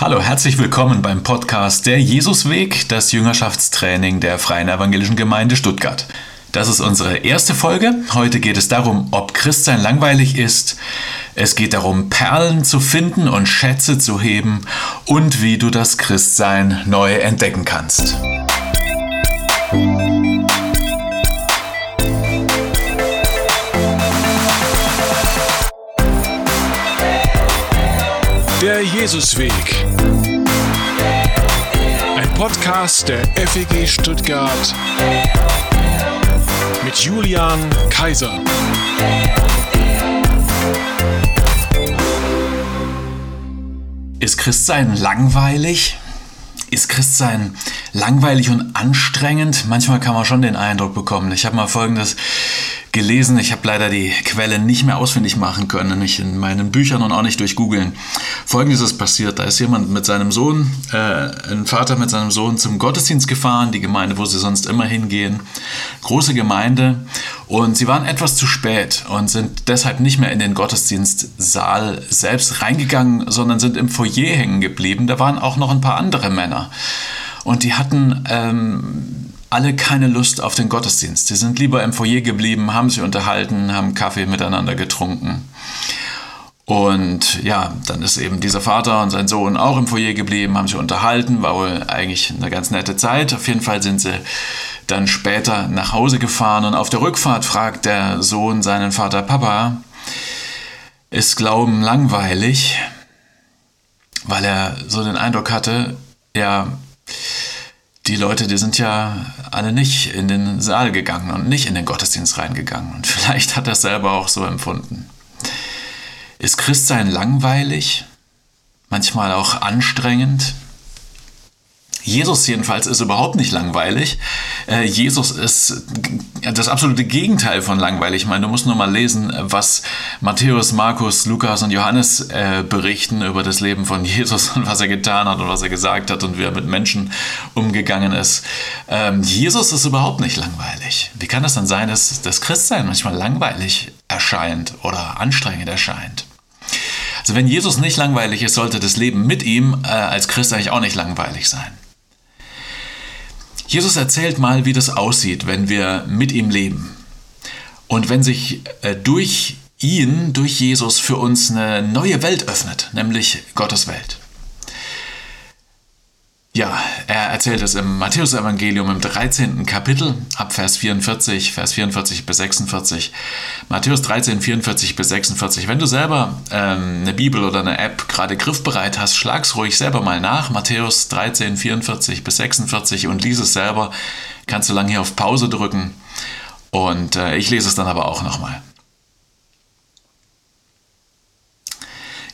Hallo, herzlich willkommen beim Podcast Der Jesusweg, das Jüngerschaftstraining der Freien Evangelischen Gemeinde Stuttgart. Das ist unsere erste Folge. Heute geht es darum, ob Christsein langweilig ist. Es geht darum, Perlen zu finden und Schätze zu heben und wie du das Christsein neu entdecken kannst. Jesusweg. Ein Podcast der FEG Stuttgart mit Julian Kaiser. Ist Christsein langweilig? Ist Christsein langweilig und anstrengend? Manchmal kann man schon den Eindruck bekommen. Ich habe mal Folgendes gelesen. Ich habe leider die Quelle nicht mehr ausfindig machen können, nicht in meinen Büchern und auch nicht durch Googeln. Folgendes ist passiert. Da ist jemand mit seinem Sohn, äh, ein Vater mit seinem Sohn zum Gottesdienst gefahren, die Gemeinde, wo sie sonst immer hingehen. Große Gemeinde. Und sie waren etwas zu spät und sind deshalb nicht mehr in den Gottesdienstsaal selbst reingegangen, sondern sind im Foyer hängen geblieben. Da waren auch noch ein paar andere Männer. Und die hatten ähm, alle keine Lust auf den Gottesdienst. Sie sind lieber im Foyer geblieben, haben sich unterhalten, haben Kaffee miteinander getrunken. Und ja, dann ist eben dieser Vater und sein Sohn auch im Foyer geblieben, haben sich unterhalten, war wohl eigentlich eine ganz nette Zeit. Auf jeden Fall sind sie dann später nach Hause gefahren und auf der Rückfahrt fragt der Sohn seinen Vater, Papa, ist Glauben langweilig? Weil er so den Eindruck hatte, ja, die Leute, die sind ja alle nicht in den Saal gegangen und nicht in den Gottesdienst reingegangen. Und vielleicht hat er es selber auch so empfunden. Ist Christsein langweilig? Manchmal auch anstrengend? Jesus jedenfalls ist überhaupt nicht langweilig. Äh, Jesus ist das absolute Gegenteil von langweilig. Ich meine, du musst nur mal lesen, was Matthäus, Markus, Lukas und Johannes äh, berichten über das Leben von Jesus und was er getan hat und was er gesagt hat und wie er mit Menschen umgegangen ist. Ähm, Jesus ist überhaupt nicht langweilig. Wie kann das dann sein, dass das Christsein manchmal langweilig erscheint oder anstrengend erscheint? Also wenn Jesus nicht langweilig ist, sollte das Leben mit ihm äh, als Christ eigentlich auch nicht langweilig sein. Jesus erzählt mal, wie das aussieht, wenn wir mit ihm leben. Und wenn sich äh, durch ihn, durch Jesus für uns eine neue Welt öffnet, nämlich Gottes Welt. Ja, er erzählt es im Matthäusevangelium im 13. Kapitel ab Vers 44, Vers 44 bis 46. Matthäus 13, 44 bis 46. Wenn du selber ähm, eine Bibel oder eine App gerade griffbereit hast, schlag's ruhig selber mal nach. Matthäus 13, 44 bis 46 und lies es selber. Kannst du lange hier auf Pause drücken und äh, ich lese es dann aber auch nochmal.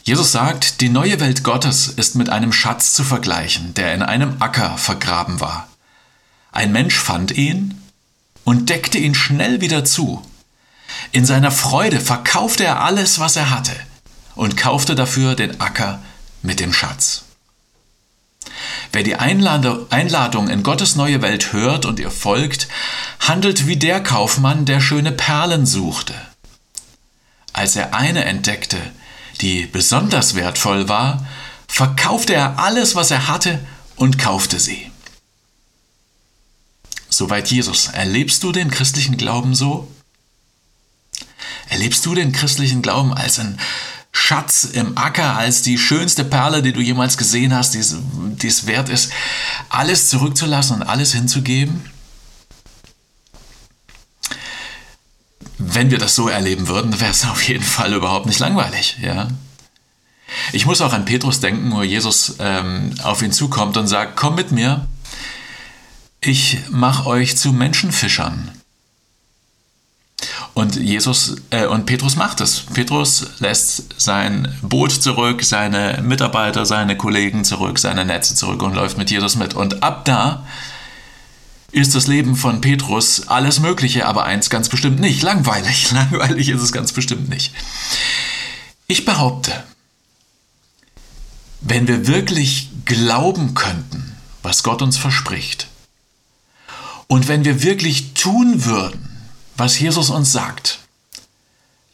Jesus sagt, die neue Welt Gottes ist mit einem Schatz zu vergleichen, der in einem Acker vergraben war. Ein Mensch fand ihn und deckte ihn schnell wieder zu. In seiner Freude verkaufte er alles, was er hatte, und kaufte dafür den Acker mit dem Schatz. Wer die Einladung in Gottes neue Welt hört und ihr folgt, handelt wie der Kaufmann, der schöne Perlen suchte. Als er eine entdeckte, die besonders wertvoll war, verkaufte er alles, was er hatte und kaufte sie. Soweit Jesus. Erlebst du den christlichen Glauben so? Erlebst du den christlichen Glauben als ein Schatz im Acker, als die schönste Perle, die du jemals gesehen hast, die es wert ist, alles zurückzulassen und alles hinzugeben? Wenn wir das so erleben würden, wäre es auf jeden Fall überhaupt nicht langweilig. Ja? Ich muss auch an Petrus denken, wo Jesus ähm, auf ihn zukommt und sagt, komm mit mir, ich mache euch zu Menschenfischern. Und Jesus äh, und Petrus macht es. Petrus lässt sein Boot zurück, seine Mitarbeiter, seine Kollegen zurück, seine Netze zurück und läuft mit Jesus mit. Und ab da ist das Leben von Petrus alles Mögliche, aber eins ganz bestimmt nicht. Langweilig. Langweilig ist es ganz bestimmt nicht. Ich behaupte, wenn wir wirklich glauben könnten, was Gott uns verspricht, und wenn wir wirklich tun würden, was Jesus uns sagt,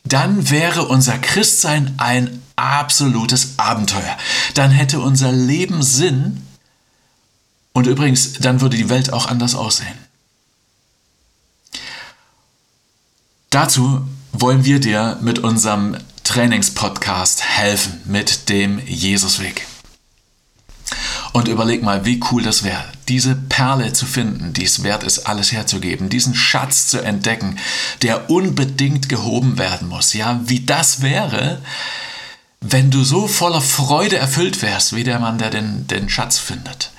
dann wäre unser Christsein ein absolutes Abenteuer. Dann hätte unser Leben Sinn und übrigens, dann würde die Welt auch anders aussehen. Dazu wollen wir dir mit unserem Trainingspodcast helfen, mit dem Jesusweg. Und überleg mal, wie cool das wäre, diese Perle zu finden, die es wert ist, alles herzugeben, diesen Schatz zu entdecken, der unbedingt gehoben werden muss. Ja, wie das wäre, wenn du so voller Freude erfüllt wärst, wie der Mann, der den, den Schatz findet.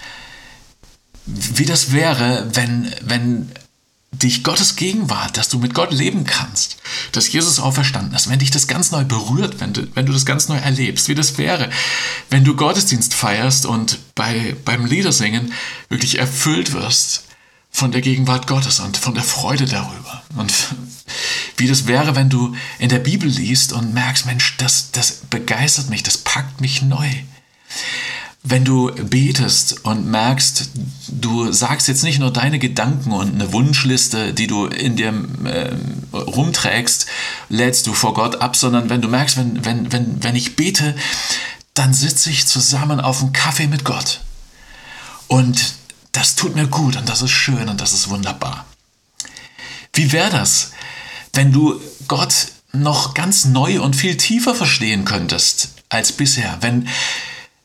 Wie das wäre, wenn, wenn dich Gottes Gegenwart, dass du mit Gott leben kannst, dass Jesus auferstanden ist, wenn dich das ganz neu berührt, wenn du, wenn du das ganz neu erlebst, wie das wäre, wenn du Gottesdienst feierst und bei, beim Liedersingen wirklich erfüllt wirst von der Gegenwart Gottes und von der Freude darüber. Und wie das wäre, wenn du in der Bibel liest und merkst, Mensch, das, das begeistert mich, das packt mich neu. Wenn du betest und merkst, du sagst jetzt nicht nur deine Gedanken und eine Wunschliste, die du in dir äh, rumträgst, lädst du vor Gott ab, sondern wenn du merkst, wenn, wenn, wenn, wenn ich bete, dann sitze ich zusammen auf einem Kaffee mit Gott. Und das tut mir gut und das ist schön und das ist wunderbar. Wie wäre das, wenn du Gott noch ganz neu und viel tiefer verstehen könntest als bisher? Wenn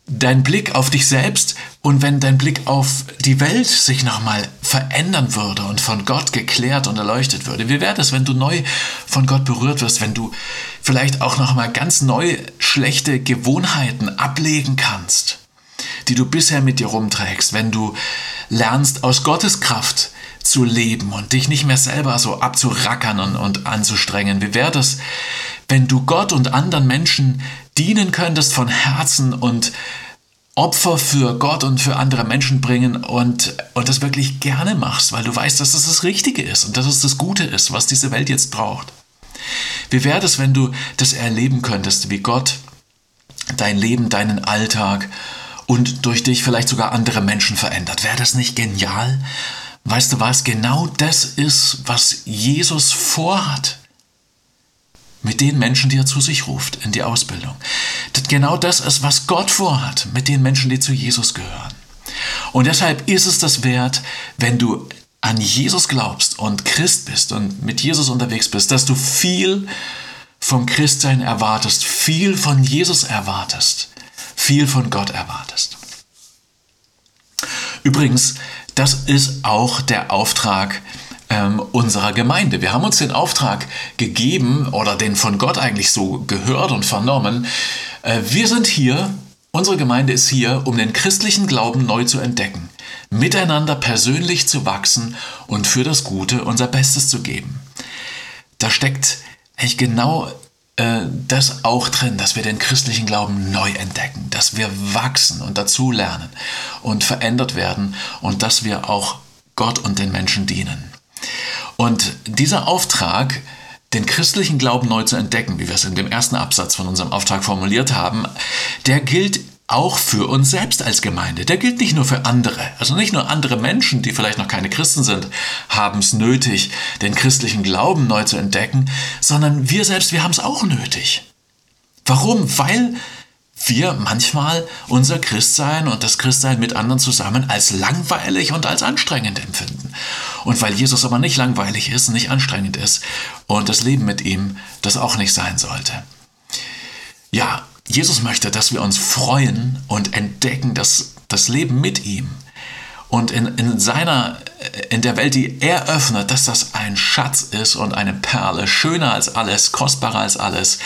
dein Blick auf dich selbst und wenn dein Blick auf die Welt sich nochmal verändern würde und von Gott geklärt und erleuchtet würde. Wie wäre das, wenn du neu von Gott berührt wirst, wenn du vielleicht auch nochmal ganz neu schlechte Gewohnheiten ablegen kannst, die du bisher mit dir rumträgst, wenn du lernst aus Gottes Kraft zu leben und dich nicht mehr selber so abzurackern und, und anzustrengen. Wie wäre das, wenn du Gott und anderen Menschen dienen könntest von Herzen und Opfer für Gott und für andere Menschen bringen und, und das wirklich gerne machst, weil du weißt, dass das das Richtige ist und dass es das Gute ist, was diese Welt jetzt braucht. Wie wäre es, wenn du das erleben könntest, wie Gott dein Leben, deinen Alltag und durch dich vielleicht sogar andere Menschen verändert? Wäre das nicht genial? Weißt du was? Genau das ist, was Jesus vorhat mit den Menschen, die er zu sich ruft in die Ausbildung. Genau das ist, was Gott vorhat mit den Menschen, die zu Jesus gehören. Und deshalb ist es das wert, wenn du an Jesus glaubst und Christ bist und mit Jesus unterwegs bist, dass du viel vom Christsein erwartest, viel von Jesus erwartest, viel von Gott erwartest. Übrigens, das ist auch der Auftrag, ähm, unserer Gemeinde. Wir haben uns den Auftrag gegeben oder den von Gott eigentlich so gehört und vernommen. Äh, wir sind hier, unsere Gemeinde ist hier, um den christlichen Glauben neu zu entdecken, miteinander persönlich zu wachsen und für das Gute unser Bestes zu geben. Da steckt eigentlich genau äh, das auch drin, dass wir den christlichen Glauben neu entdecken, dass wir wachsen und dazulernen und verändert werden und dass wir auch Gott und den Menschen dienen. Und dieser Auftrag, den christlichen Glauben neu zu entdecken, wie wir es in dem ersten Absatz von unserem Auftrag formuliert haben, der gilt auch für uns selbst als Gemeinde. Der gilt nicht nur für andere. Also nicht nur andere Menschen, die vielleicht noch keine Christen sind, haben es nötig, den christlichen Glauben neu zu entdecken, sondern wir selbst, wir haben es auch nötig. Warum? Weil wir manchmal unser Christsein und das Christsein mit anderen zusammen als langweilig und als anstrengend empfinden. Und weil Jesus aber nicht langweilig ist, nicht anstrengend ist und das Leben mit ihm das auch nicht sein sollte. Ja, Jesus möchte, dass wir uns freuen und entdecken, dass das Leben mit ihm und in, in seiner, in der Welt, die er öffnet, dass das ein Schatz ist und eine Perle, schöner als alles, kostbarer als alles,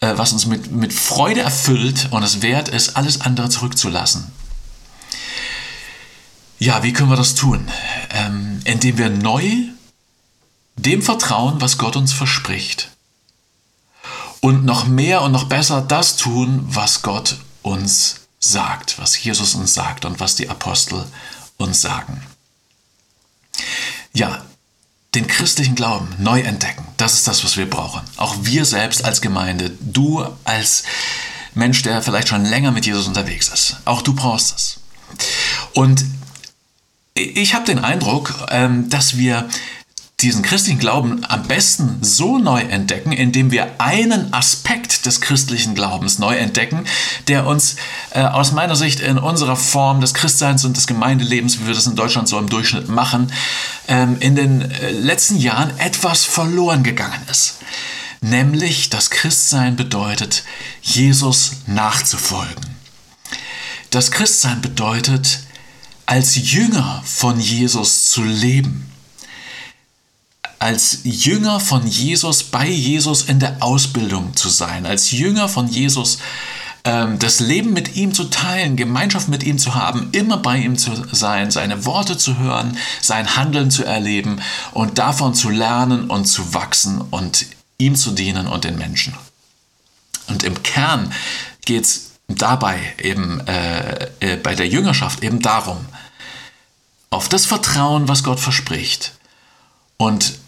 äh, was uns mit, mit Freude erfüllt und es wert ist, alles andere zurückzulassen. Ja, wie können wir das tun? Ähm, indem wir neu dem vertrauen, was Gott uns verspricht. Und noch mehr und noch besser das tun, was Gott uns sagt, was Jesus uns sagt und was die Apostel uns sagen. Ja, den christlichen Glauben neu entdecken. Das ist das, was wir brauchen. Auch wir selbst als Gemeinde, du als Mensch, der vielleicht schon länger mit Jesus unterwegs ist. Auch du brauchst es. Und ich habe den Eindruck, ähm, dass wir diesen christlichen Glauben am besten so neu entdecken, indem wir einen Aspekt des christlichen Glaubens neu entdecken, der uns äh, aus meiner Sicht in unserer Form des Christseins und des Gemeindelebens, wie wir das in Deutschland so im Durchschnitt machen, ähm, in den äh, letzten Jahren etwas verloren gegangen ist. Nämlich, dass Christsein bedeutet, Jesus nachzufolgen. Das Christsein bedeutet, als Jünger von Jesus zu leben als Jünger von Jesus, bei Jesus in der Ausbildung zu sein, als Jünger von Jesus ähm, das Leben mit ihm zu teilen, Gemeinschaft mit ihm zu haben, immer bei ihm zu sein, seine Worte zu hören, sein Handeln zu erleben und davon zu lernen und zu wachsen und ihm zu dienen und den Menschen. Und im Kern geht es dabei eben äh, äh, bei der Jüngerschaft eben darum, auf das Vertrauen, was Gott verspricht und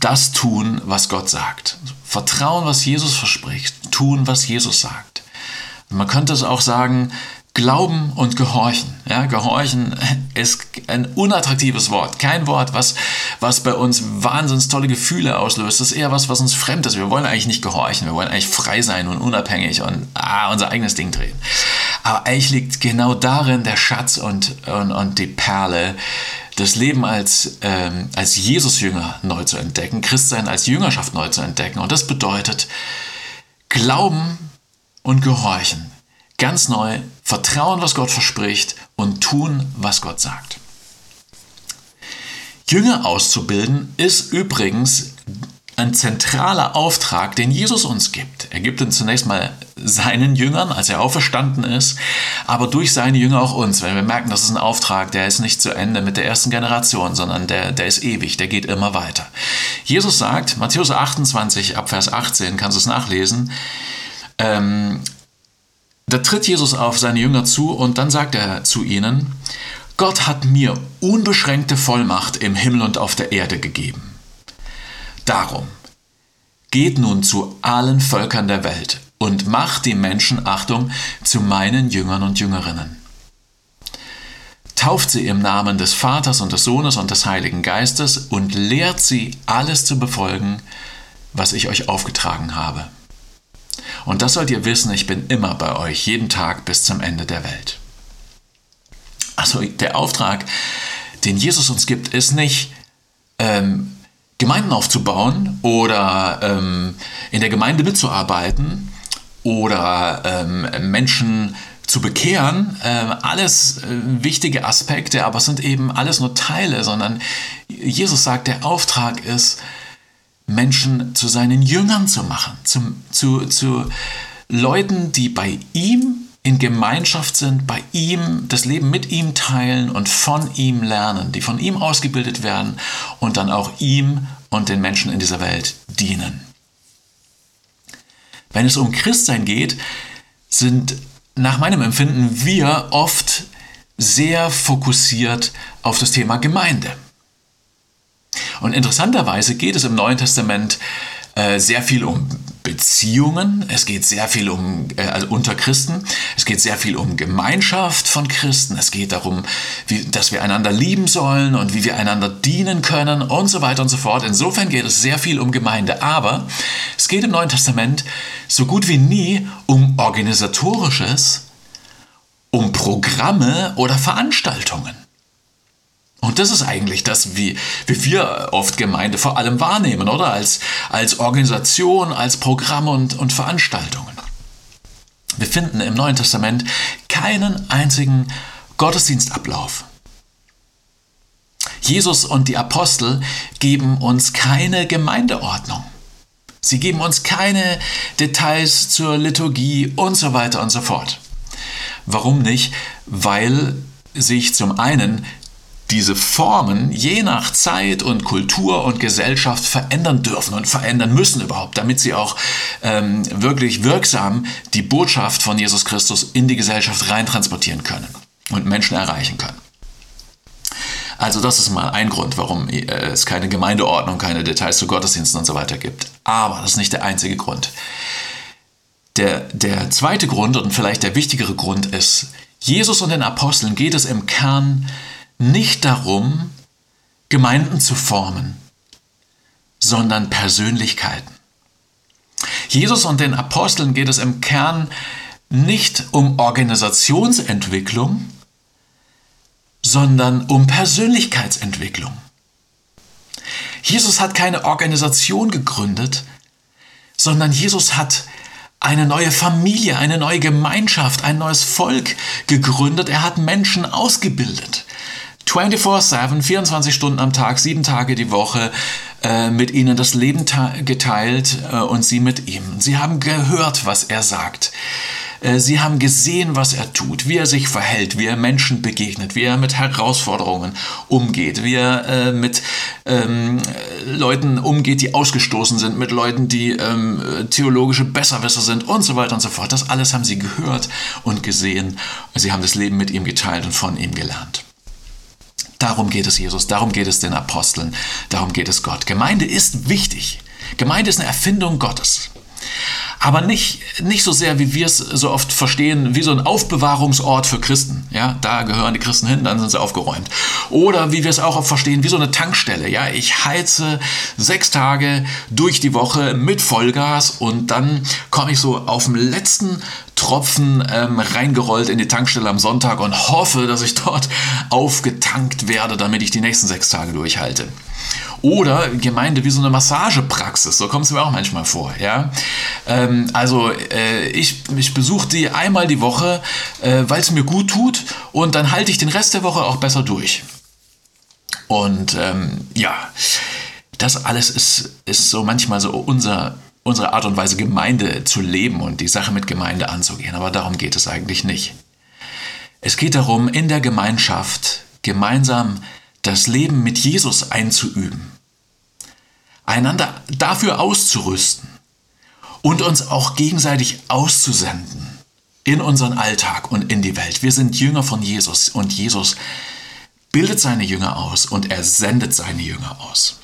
das tun, was Gott sagt. Vertrauen, was Jesus verspricht. Tun, was Jesus sagt. Man könnte es auch sagen, Glauben und Gehorchen. Ja, Gehorchen ist ein unattraktives Wort. Kein Wort, was, was bei uns wahnsinnig tolle Gefühle auslöst. Das ist eher was, was uns fremd ist. Wir wollen eigentlich nicht gehorchen. Wir wollen eigentlich frei sein und unabhängig und ah, unser eigenes Ding drehen. Aber eigentlich liegt genau darin der Schatz und, und, und die Perle, das Leben als, ähm, als Jesus-Jünger neu zu entdecken, Christsein als Jüngerschaft neu zu entdecken. Und das bedeutet Glauben und Gehorchen. Ganz neu vertrauen, was Gott verspricht und tun, was Gott sagt. Jünger auszubilden ist übrigens ein zentraler Auftrag, den Jesus uns gibt. Er gibt ihn zunächst mal seinen Jüngern, als er auferstanden ist, aber durch seine Jünger auch uns. Wenn wir merken, das ist ein Auftrag, der ist nicht zu Ende mit der ersten Generation, sondern der, der ist ewig, der geht immer weiter. Jesus sagt, Matthäus 28 ab Vers 18, kannst du es nachlesen, ähm, da tritt Jesus auf seine Jünger zu und dann sagt er zu ihnen, Gott hat mir unbeschränkte Vollmacht im Himmel und auf der Erde gegeben. Darum, geht nun zu allen Völkern der Welt und macht die Menschen, Achtung, zu meinen Jüngern und Jüngerinnen. Tauft sie im Namen des Vaters und des Sohnes und des Heiligen Geistes und lehrt sie, alles zu befolgen, was ich euch aufgetragen habe. Und das sollt ihr wissen, ich bin immer bei euch, jeden Tag bis zum Ende der Welt. Also der Auftrag, den Jesus uns gibt, ist nicht, ähm, Gemeinden aufzubauen oder ähm, in der Gemeinde mitzuarbeiten oder ähm, Menschen zu bekehren, äh, alles äh, wichtige Aspekte, aber es sind eben alles nur Teile, sondern Jesus sagt, der Auftrag ist, Menschen zu seinen Jüngern zu machen, zum, zu, zu Leuten, die bei ihm in Gemeinschaft sind, bei ihm das Leben mit ihm teilen und von ihm lernen, die von ihm ausgebildet werden und dann auch ihm und den Menschen in dieser Welt dienen. Wenn es um Christsein geht, sind nach meinem Empfinden wir oft sehr fokussiert auf das Thema Gemeinde. Und interessanterweise geht es im Neuen Testament äh, sehr viel um Beziehungen, es geht sehr viel um, äh, also unter Christen, es geht sehr viel um Gemeinschaft von Christen, es geht darum, wie, dass wir einander lieben sollen und wie wir einander dienen können und so weiter und so fort. Insofern geht es sehr viel um Gemeinde, aber es geht im Neuen Testament so gut wie nie um organisatorisches, um Programme oder Veranstaltungen. Und das ist eigentlich das, wie, wie wir oft Gemeinde vor allem wahrnehmen, oder? Als, als Organisation, als Programm und, und Veranstaltungen. Wir finden im Neuen Testament keinen einzigen Gottesdienstablauf. Jesus und die Apostel geben uns keine Gemeindeordnung. Sie geben uns keine Details zur Liturgie und so weiter und so fort. Warum nicht? Weil sich zum einen diese Formen je nach Zeit und Kultur und Gesellschaft verändern dürfen und verändern müssen überhaupt, damit sie auch ähm, wirklich wirksam die Botschaft von Jesus Christus in die Gesellschaft reintransportieren können und Menschen erreichen können. Also das ist mal ein Grund, warum äh, es keine Gemeindeordnung, keine Details zu Gottesdiensten und so weiter gibt. Aber das ist nicht der einzige Grund. Der, der zweite Grund und vielleicht der wichtigere Grund ist, Jesus und den Aposteln geht es im Kern nicht darum, Gemeinden zu formen, sondern Persönlichkeiten. Jesus und den Aposteln geht es im Kern nicht um Organisationsentwicklung, sondern um Persönlichkeitsentwicklung. Jesus hat keine Organisation gegründet, sondern Jesus hat eine neue Familie, eine neue Gemeinschaft, ein neues Volk gegründet. Er hat Menschen ausgebildet. 24-7, 24 Stunden am Tag, sieben Tage die Woche, äh, mit ihnen das Leben geteilt äh, und sie mit ihm. Sie haben gehört, was er sagt. Äh, sie haben gesehen, was er tut, wie er sich verhält, wie er Menschen begegnet, wie er mit Herausforderungen umgeht, wie er mit ähm, Leuten umgeht, die ausgestoßen sind, mit Leuten, die ähm, theologische Besserwisser sind und so weiter und so fort. Das alles haben sie gehört und gesehen. Sie haben das Leben mit ihm geteilt und von ihm gelernt. Darum geht es Jesus, darum geht es den Aposteln, darum geht es Gott. Gemeinde ist wichtig. Gemeinde ist eine Erfindung Gottes aber nicht, nicht so sehr, wie wir es so oft verstehen, wie so ein Aufbewahrungsort für Christen. Ja, da gehören die Christen hin, dann sind sie aufgeräumt. Oder wie wir es auch oft verstehen, wie so eine Tankstelle. Ja, ich heize sechs Tage durch die Woche mit Vollgas und dann komme ich so auf dem letzten Tropfen ähm, reingerollt in die Tankstelle am Sonntag und hoffe, dass ich dort aufgetankt werde, damit ich die nächsten sechs Tage durchhalte. Oder Gemeinde wie so eine Massagepraxis, so kommt es mir auch manchmal vor. Ja? Ähm, also äh, ich, ich besuche die einmal die Woche, äh, weil es mir gut tut und dann halte ich den Rest der Woche auch besser durch. Und ähm, ja, das alles ist, ist so manchmal so unser, unsere Art und Weise, Gemeinde zu leben und die Sache mit Gemeinde anzugehen. Aber darum geht es eigentlich nicht. Es geht darum, in der Gemeinschaft gemeinsam das Leben mit Jesus einzuüben einander dafür auszurüsten und uns auch gegenseitig auszusenden in unseren Alltag und in die Welt. Wir sind Jünger von Jesus und Jesus bildet seine Jünger aus und er sendet seine Jünger aus.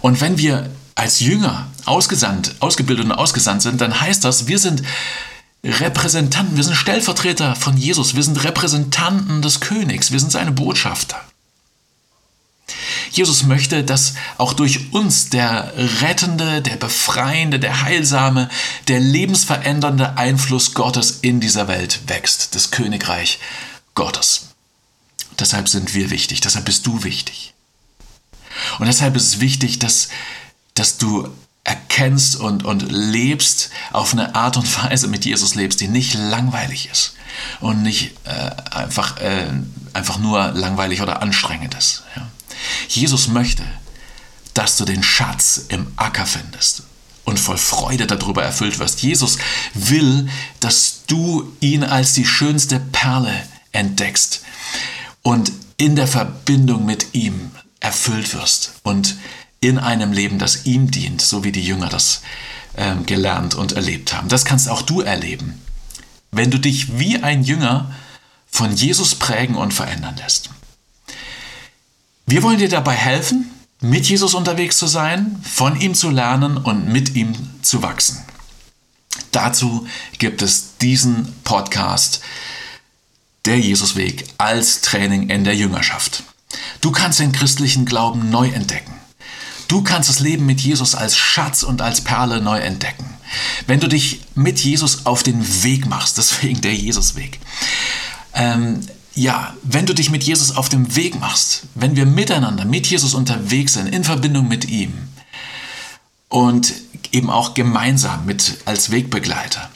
Und wenn wir als Jünger ausgesandt, ausgebildet und ausgesandt sind, dann heißt das, wir sind Repräsentanten, wir sind Stellvertreter von Jesus, wir sind Repräsentanten des Königs, wir sind seine Botschafter. Jesus möchte, dass auch durch uns der rettende, der befreiende, der heilsame, der lebensverändernde Einfluss Gottes in dieser Welt wächst, das Königreich Gottes. Deshalb sind wir wichtig, deshalb bist du wichtig. Und deshalb ist es wichtig, dass, dass du erkennst und, und lebst auf eine Art und Weise mit Jesus lebst, die nicht langweilig ist und nicht äh, einfach, äh, einfach nur langweilig oder anstrengend ist. Ja. Jesus möchte, dass du den Schatz im Acker findest und voll Freude darüber erfüllt wirst. Jesus will, dass du ihn als die schönste Perle entdeckst und in der Verbindung mit ihm erfüllt wirst und in einem Leben, das ihm dient, so wie die Jünger das äh, gelernt und erlebt haben. Das kannst auch du erleben, wenn du dich wie ein Jünger von Jesus prägen und verändern lässt. Wir wollen dir dabei helfen, mit Jesus unterwegs zu sein, von ihm zu lernen und mit ihm zu wachsen. Dazu gibt es diesen Podcast, der Jesusweg, als Training in der Jüngerschaft. Du kannst den christlichen Glauben neu entdecken. Du kannst das Leben mit Jesus als Schatz und als Perle neu entdecken. Wenn du dich mit Jesus auf den Weg machst, deswegen der Jesusweg. Ähm, ja, wenn du dich mit Jesus auf dem Weg machst, wenn wir miteinander mit Jesus unterwegs sind, in Verbindung mit ihm und eben auch gemeinsam mit als Wegbegleiter,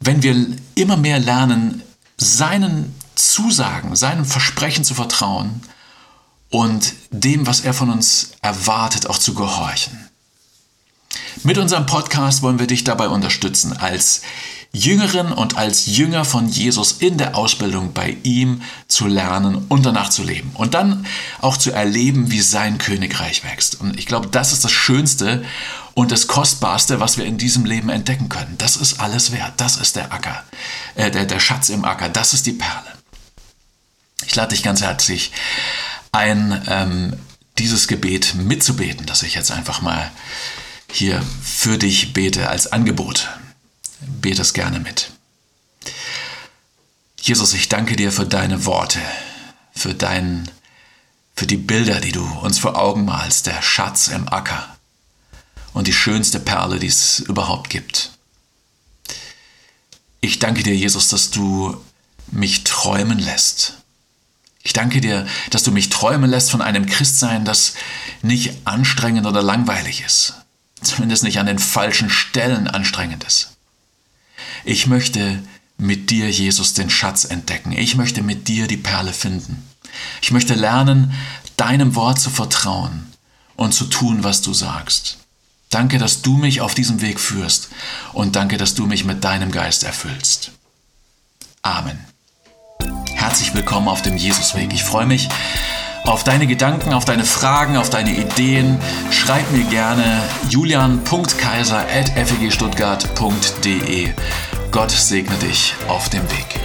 wenn wir immer mehr lernen, seinen Zusagen, seinem Versprechen zu vertrauen und dem, was er von uns erwartet, auch zu gehorchen. Mit unserem Podcast wollen wir dich dabei unterstützen, als Jüngerin und als Jünger von Jesus in der Ausbildung bei ihm zu lernen und danach zu leben. Und dann auch zu erleben, wie sein Königreich wächst. Und ich glaube, das ist das Schönste und das Kostbarste, was wir in diesem Leben entdecken können. Das ist alles wert. Das ist der Acker, äh, der, der Schatz im Acker. Das ist die Perle. Ich lade dich ganz herzlich ein, ähm, dieses Gebet mitzubeten, das ich jetzt einfach mal hier für dich bete als Angebot bete es gerne mit. Jesus, ich danke dir für deine Worte, für dein für die Bilder, die du uns vor Augen malst, der Schatz im Acker und die schönste Perle, die es überhaupt gibt. Ich danke dir, Jesus, dass du mich träumen lässt. Ich danke dir, dass du mich träumen lässt von einem Christsein, das nicht anstrengend oder langweilig ist. Zumindest nicht an den falschen Stellen anstrengend ist. Ich möchte mit dir, Jesus, den Schatz entdecken. Ich möchte mit dir die Perle finden. Ich möchte lernen, deinem Wort zu vertrauen und zu tun, was du sagst. Danke, dass du mich auf diesem Weg führst und danke, dass du mich mit deinem Geist erfüllst. Amen. Herzlich willkommen auf dem Jesusweg. Ich freue mich auf deine Gedanken, auf deine Fragen, auf deine Ideen. Schreib mir gerne julian.kaiser.fegstuttgart.de. Gott segne dich auf dem Weg.